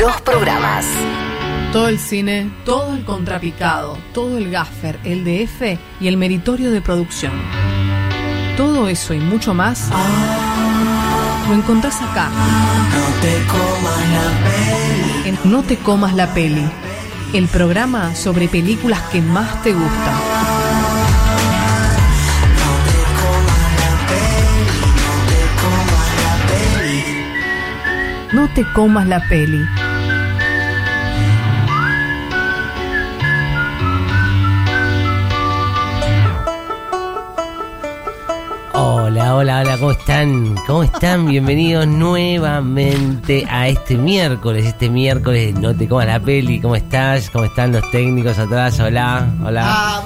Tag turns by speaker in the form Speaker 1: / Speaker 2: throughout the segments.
Speaker 1: los programas.
Speaker 2: Todo el cine, todo el contrapicado, todo el gaffer, el DF y el meritorio de producción. Todo eso y mucho más lo encontrás acá.
Speaker 3: No te comas la peli.
Speaker 2: En No te comas la peli, el programa sobre películas que más te gustan.
Speaker 3: No te comas la peli.
Speaker 4: Hola, hola, hola, ¿cómo están? ¿Cómo están? Bienvenidos nuevamente a este miércoles, este miércoles de No te comas la peli. ¿Cómo estás? ¿Cómo están los técnicos atrás? Hola, hola.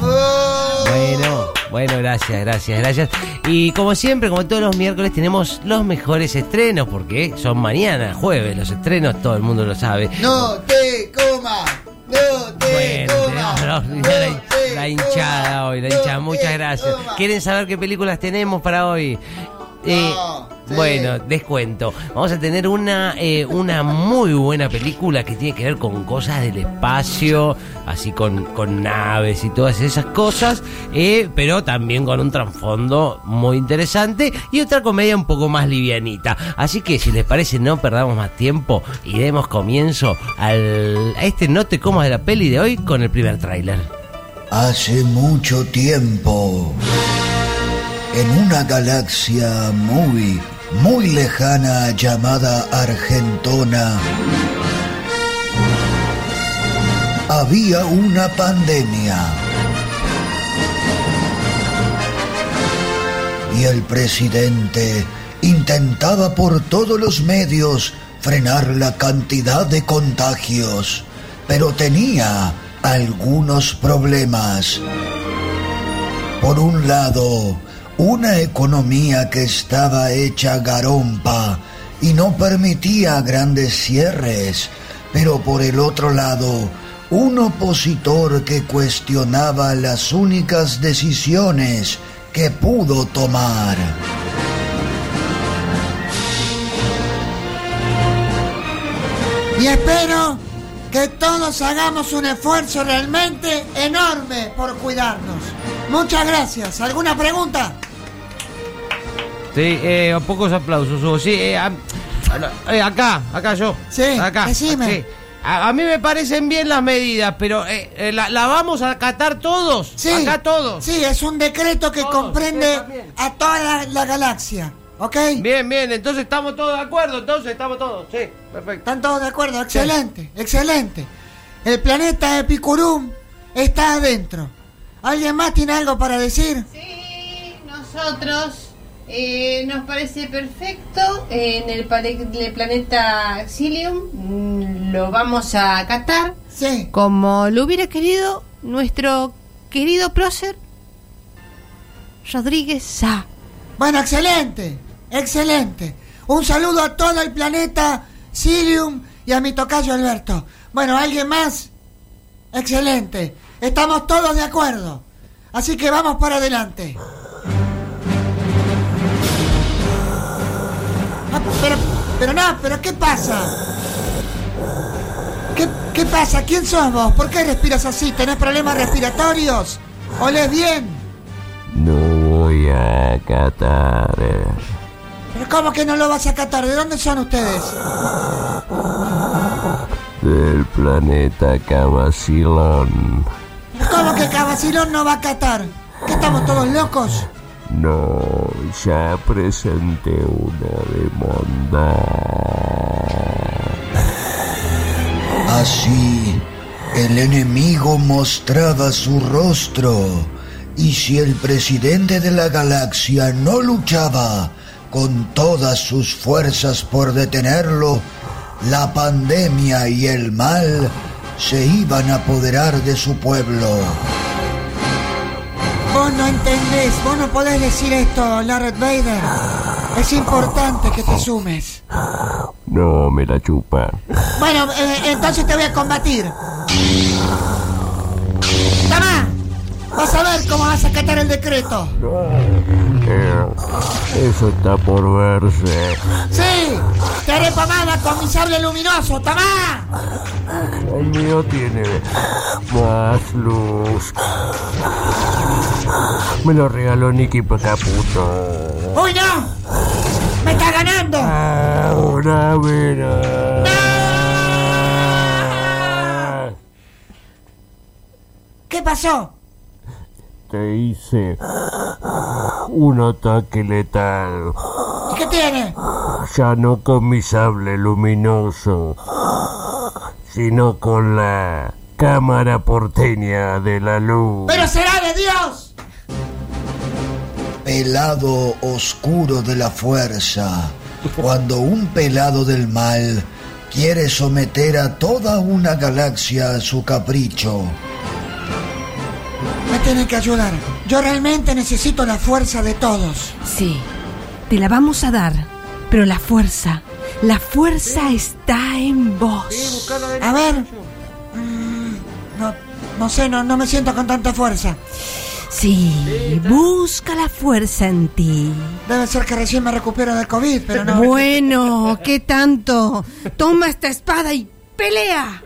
Speaker 4: Bueno, bueno, gracias, gracias, gracias. Y como siempre, como todos los miércoles, tenemos los mejores estrenos, porque son mañana, jueves, los estrenos, todo el mundo lo sabe.
Speaker 5: No te comas, no te
Speaker 4: Bueno,
Speaker 5: no
Speaker 4: la,
Speaker 5: te
Speaker 4: la hinchada hoy, la hinchada.
Speaker 5: no
Speaker 4: Muchas gracias. ¿Quieren saber qué películas tenemos para hoy? Eh,
Speaker 5: sí.
Speaker 4: Bueno, descuento. Vamos a tener una, eh, una muy buena película que tiene que ver con cosas del espacio, así con, con naves y todas esas cosas, eh, pero también con un trasfondo muy interesante y otra comedia un poco más livianita. Así que si les parece no perdamos más tiempo y demos comienzo al, a este No te comas de la peli de hoy con el primer tráiler.
Speaker 5: Hace mucho tiempo, en una galaxia muy, muy lejana llamada Argentona, había una pandemia. Y el presidente intentaba por todos los medios frenar la cantidad de contagios, pero tenía algunos problemas. Por un lado, una economía que estaba hecha garompa y no permitía grandes cierres, pero por el otro lado, un opositor que cuestionaba las únicas decisiones que pudo tomar.
Speaker 6: Y espero que todos hagamos un esfuerzo realmente enorme por cuidarnos. Muchas gracias. ¿Alguna pregunta?
Speaker 4: Sí, eh, pocos aplausos. Sí, eh, a- eh, acá, acá yo.
Speaker 6: Sí,
Speaker 4: acá.
Speaker 6: decime.
Speaker 4: sí. A, a mí me parecen bien las medidas, pero eh, eh, la, la vamos a acatar todos.
Speaker 6: Sí.
Speaker 4: Acá todos.
Speaker 6: Sí, es un decreto que
Speaker 4: Todos,
Speaker 6: comprende a toda la, la galaxia. ¿Ok?
Speaker 4: Bien, bien, entonces estamos todos de acuerdo, entonces estamos todos, sí, perfecto.
Speaker 6: ¿Están todos de acuerdo? Excelente, excelente. El planeta Epicurum está adentro. ¿Alguien más tiene algo para decir?
Speaker 7: Sí, nosotros eh, nos parece perfecto en el, planeta Xilium. mm, Lo vamos a acatar
Speaker 6: Sí.
Speaker 7: como lo hubiera querido nuestro querido prócer Rodríguez Sá.
Speaker 6: Bueno, excelente, excelente. Un saludo a todo el planeta Silium y a mi tocayo Alberto. Bueno, ¿alguien más? Excelente. Estamos todos de acuerdo. Así que vamos para adelante. Ah, pero, pero no, pero ¿qué pasa? ¿Qué, ¿Qué pasa? ¿Quién sos vos? ¿Por qué respiras así? ¿Tenés problemas respiratorios? ¿Olés bien?
Speaker 4: No voy a acatar.
Speaker 6: ¿Pero cómo que no lo vas a catar? ¿De dónde son ustedes?
Speaker 4: Del planeta Cabacilón.
Speaker 6: ¿Cómo que Cabacilón no va a catar? ¿Que estamos todos locos?
Speaker 4: No, ya presenté una demanda.
Speaker 5: Así, el enemigo mostraba su rostro, y si el presidente de la galaxia no luchaba con todas sus fuerzas por detenerlo, la pandemia y el mal se iban a apoderar de su pueblo.
Speaker 6: Vos no entendés, vos no podés decir esto, Larry Vader. Es importante que te sumes.
Speaker 4: No me la chupa.
Speaker 6: Bueno, eh, entonces te voy a combatir. ¡Tama! Vas a ver cómo vas a acatar el decreto.
Speaker 1: Eh, eso está por verse.
Speaker 6: ¡Sí! ¡Te haré pomada con mi sable luminoso! ¡Tomá!
Speaker 1: El mío tiene más luz. Me lo regaló Nicky Potaputo.
Speaker 6: ¡Uy, no! ¡Me está ganando!
Speaker 1: Ah, una vera.
Speaker 6: ¿Qué pasó?
Speaker 1: Te hice un ataque letal.
Speaker 6: ¿Y qué tiene?
Speaker 1: Ya no con mi sable luminoso, sino con la cámara porteña de la luz.
Speaker 6: ¡Pero será de Dios!
Speaker 5: Pelado oscuro de la fuerza. Cuando un pelado del mal quiere someter a toda una galaxia a su capricho.
Speaker 6: Me tienen que ayudar. Yo realmente necesito la fuerza de todos.
Speaker 3: Sí, te la vamos a dar, pero la fuerza, la fuerza está en vos.
Speaker 6: A ver. Mm, No, no sé, no, no me siento con tanta fuerza.
Speaker 3: Sí, busca la fuerza en ti.
Speaker 6: Debe ser que recién me recupero del COVID, pero no.
Speaker 3: Bueno, ¿qué tanto? Toma esta espada y pelea.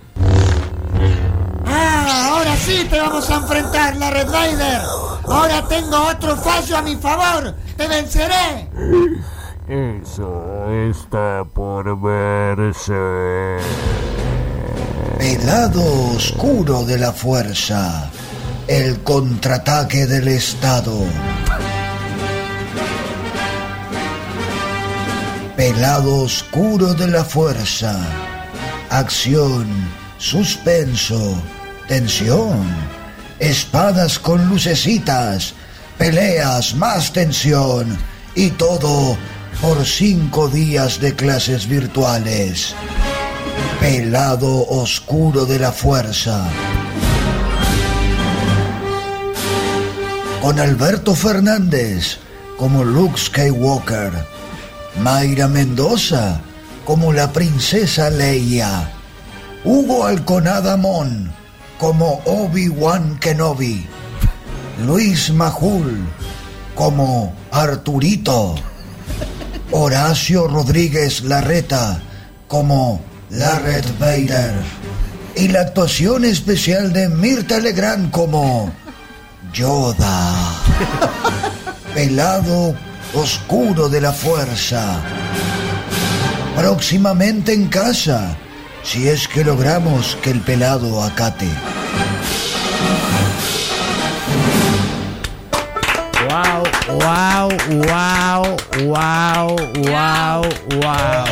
Speaker 6: Ah, ahora sí te vamos a enfrentar, la Red Rider. Ahora tengo otro fallo a mi favor. Te venceré.
Speaker 1: Eso está por verse.
Speaker 5: Pelado oscuro de la fuerza. El contraataque del Estado. Pelado oscuro de la fuerza. Acción, suspenso, tensión. Espadas con lucecitas. Peleas, más tensión. Y todo por cinco días de clases virtuales. Pelado oscuro de la fuerza. Con Alberto Fernández como Luke Skywalker. Mayra Mendoza como la princesa Leia. Hugo Alconada Mon como Obi-Wan Kenobi. Luis Majul como Arturito. Horacio Rodríguez Larreta como Larret Vader. Y la actuación especial de Mirta Legrand como Yoda. Pelado oscuro de la fuerza. Próximamente en casa, si es que logramos que el pelado acate.
Speaker 4: Wow, wow, wow, wow, wow.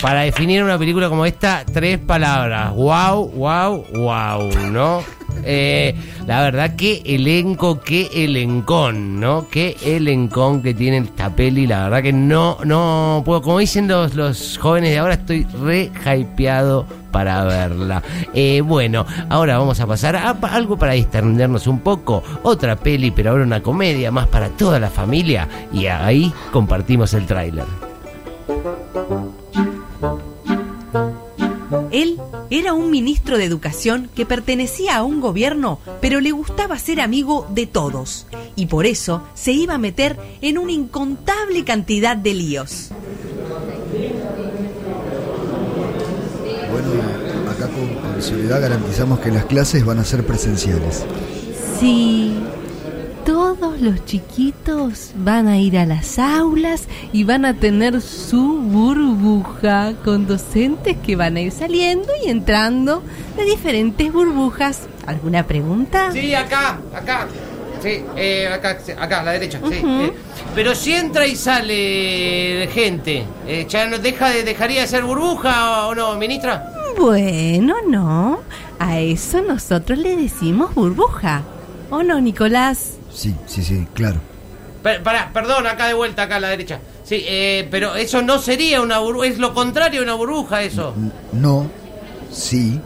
Speaker 4: Para definir una película como esta, tres palabras. Wow, wow, wow, ¿no? Eh, la verdad, qué elenco, qué elencón, ¿no? Qué elencón que tiene esta peli. La verdad que no, no puedo. Como dicen los, los jóvenes de ahora, estoy re hypeado para verla. Eh, bueno, ahora vamos a pasar a algo para distendernos un poco. Otra peli, pero ahora una comedia más para toda la familia. Y ahí compartimos el tráiler.
Speaker 8: Él era un ministro de educación que pertenecía a un gobierno, pero le gustaba ser amigo de todos. Y por eso se iba a meter en una incontable cantidad de líos.
Speaker 9: Bueno, acá con, con seguridad garantizamos que las clases van a ser presenciales.
Speaker 3: Sí, todos los chiquitos van a ir a las aulas y van a tener su burbuja con docentes que van a ir saliendo y entrando de diferentes burbujas. ¿Alguna pregunta?
Speaker 4: Sí, acá, acá. Sí, eh, acá, acá, a la derecha. sí, eh. Pero si entra y sale gente, eh, ¿ya no deja de, dejaría de ser burbuja o no, ministra?
Speaker 3: Bueno, no. A eso nosotros le decimos burbuja. ¿O no, Nicolás?
Speaker 9: Sí, sí, sí, claro.
Speaker 4: Per- pará, perdón, acá de vuelta, acá a la derecha. Sí, eh, pero eso no sería una burbuja, es lo contrario de una burbuja eso.
Speaker 9: No, sí,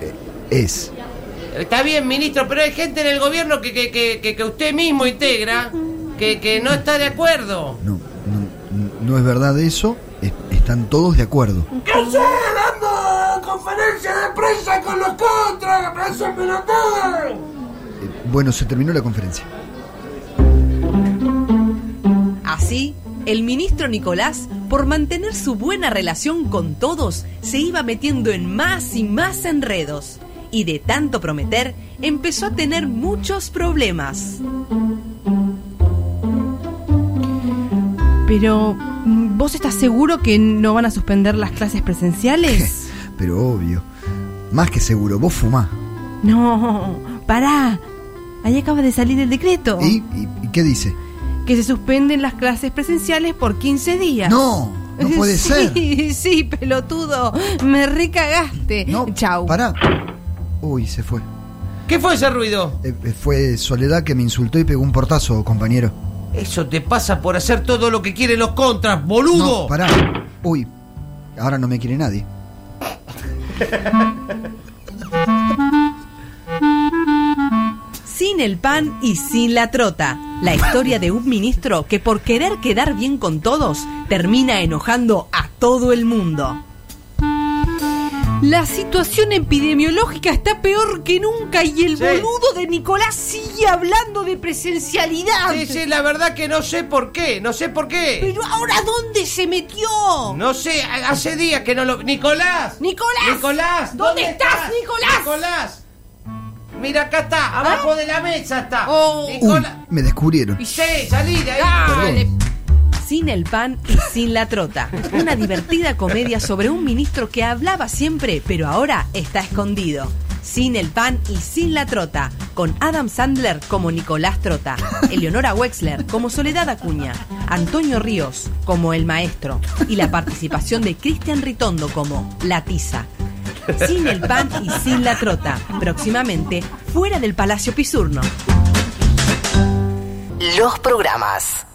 Speaker 9: eh, es.
Speaker 4: Está bien, ministro, pero hay gente en el gobierno que, que, que, que- que usted mismo integra que, que no está de acuerdo.
Speaker 9: No, no, no es verdad eso. es- están todos de acuerdo.
Speaker 10: ¿Qué sé? Dando conferencia de prensa con los contras, pelotudos.
Speaker 9: Eh, bueno, se terminó la conferencia.
Speaker 8: Así, el ministro Nicolás, por mantener su buena relación con todos, se iba metiendo en más y más enredos. Y de tanto prometer, empezó a tener muchos problemas.
Speaker 3: Pero, ¿vos estás seguro que no van a suspender las clases presenciales?
Speaker 9: Pero obvio. Más que seguro, vos fumás.
Speaker 3: no, pará. Ahí acaba de salir el decreto.
Speaker 9: ¿Y, y- y qué dice?
Speaker 3: Que se suspenden las clases presenciales por 15 días.
Speaker 9: No, no puede
Speaker 3: sí,
Speaker 9: ser.
Speaker 3: Sí, pelotudo. Me recagaste.
Speaker 9: No,
Speaker 3: Chau.
Speaker 9: Pará. Uy, se fue.
Speaker 4: ¿Qué fue ese ruido?
Speaker 9: Eh, eh, fue Soledad que me insultó y pegó un portazo, compañero.
Speaker 4: Eso te pasa por hacer todo lo que quieren los contras, boludo.
Speaker 9: No, pará. Uy, ahora no me quiere nadie.
Speaker 8: Sin el pan y sin la trota. La historia de un ministro que por querer quedar bien con todos termina enojando a todo el mundo.
Speaker 3: La situación epidemiológica está peor que nunca y el
Speaker 4: Sí.
Speaker 3: boludo de Nicolás sigue hablando de presencialidad.
Speaker 4: Sí, sí, la verdad que no sé por qué, no sé por qué.
Speaker 3: Pero ahora ¿dónde se metió?
Speaker 4: No sé, ha- hace días que no lo... ¡Nicolás!
Speaker 3: Nicolás.
Speaker 4: ¡Nicolás!
Speaker 3: ¿Dónde estás, Nicolás?
Speaker 4: ¡Nicolás! Mira, acá está, abajo de la mesa está.
Speaker 3: Oh.
Speaker 9: Uy, me descubrieron.
Speaker 4: Y sí, salí de ahí.
Speaker 3: Dale.
Speaker 8: Sin el pan y sin la trota. Una divertida comedia sobre un ministro que hablaba siempre, pero ahora está escondido. Sin el pan y sin la trota. Con Adam Sandler como Nicolás Trota. Eleonora Wexler como Soledad Acuña. Antonio Ríos como el maestro. Y la participación de Cristian Ritondo como La Tiza. Sin el pan y sin la trota. Próximamente, fuera del Palacio Pisurno.
Speaker 11: Los programas.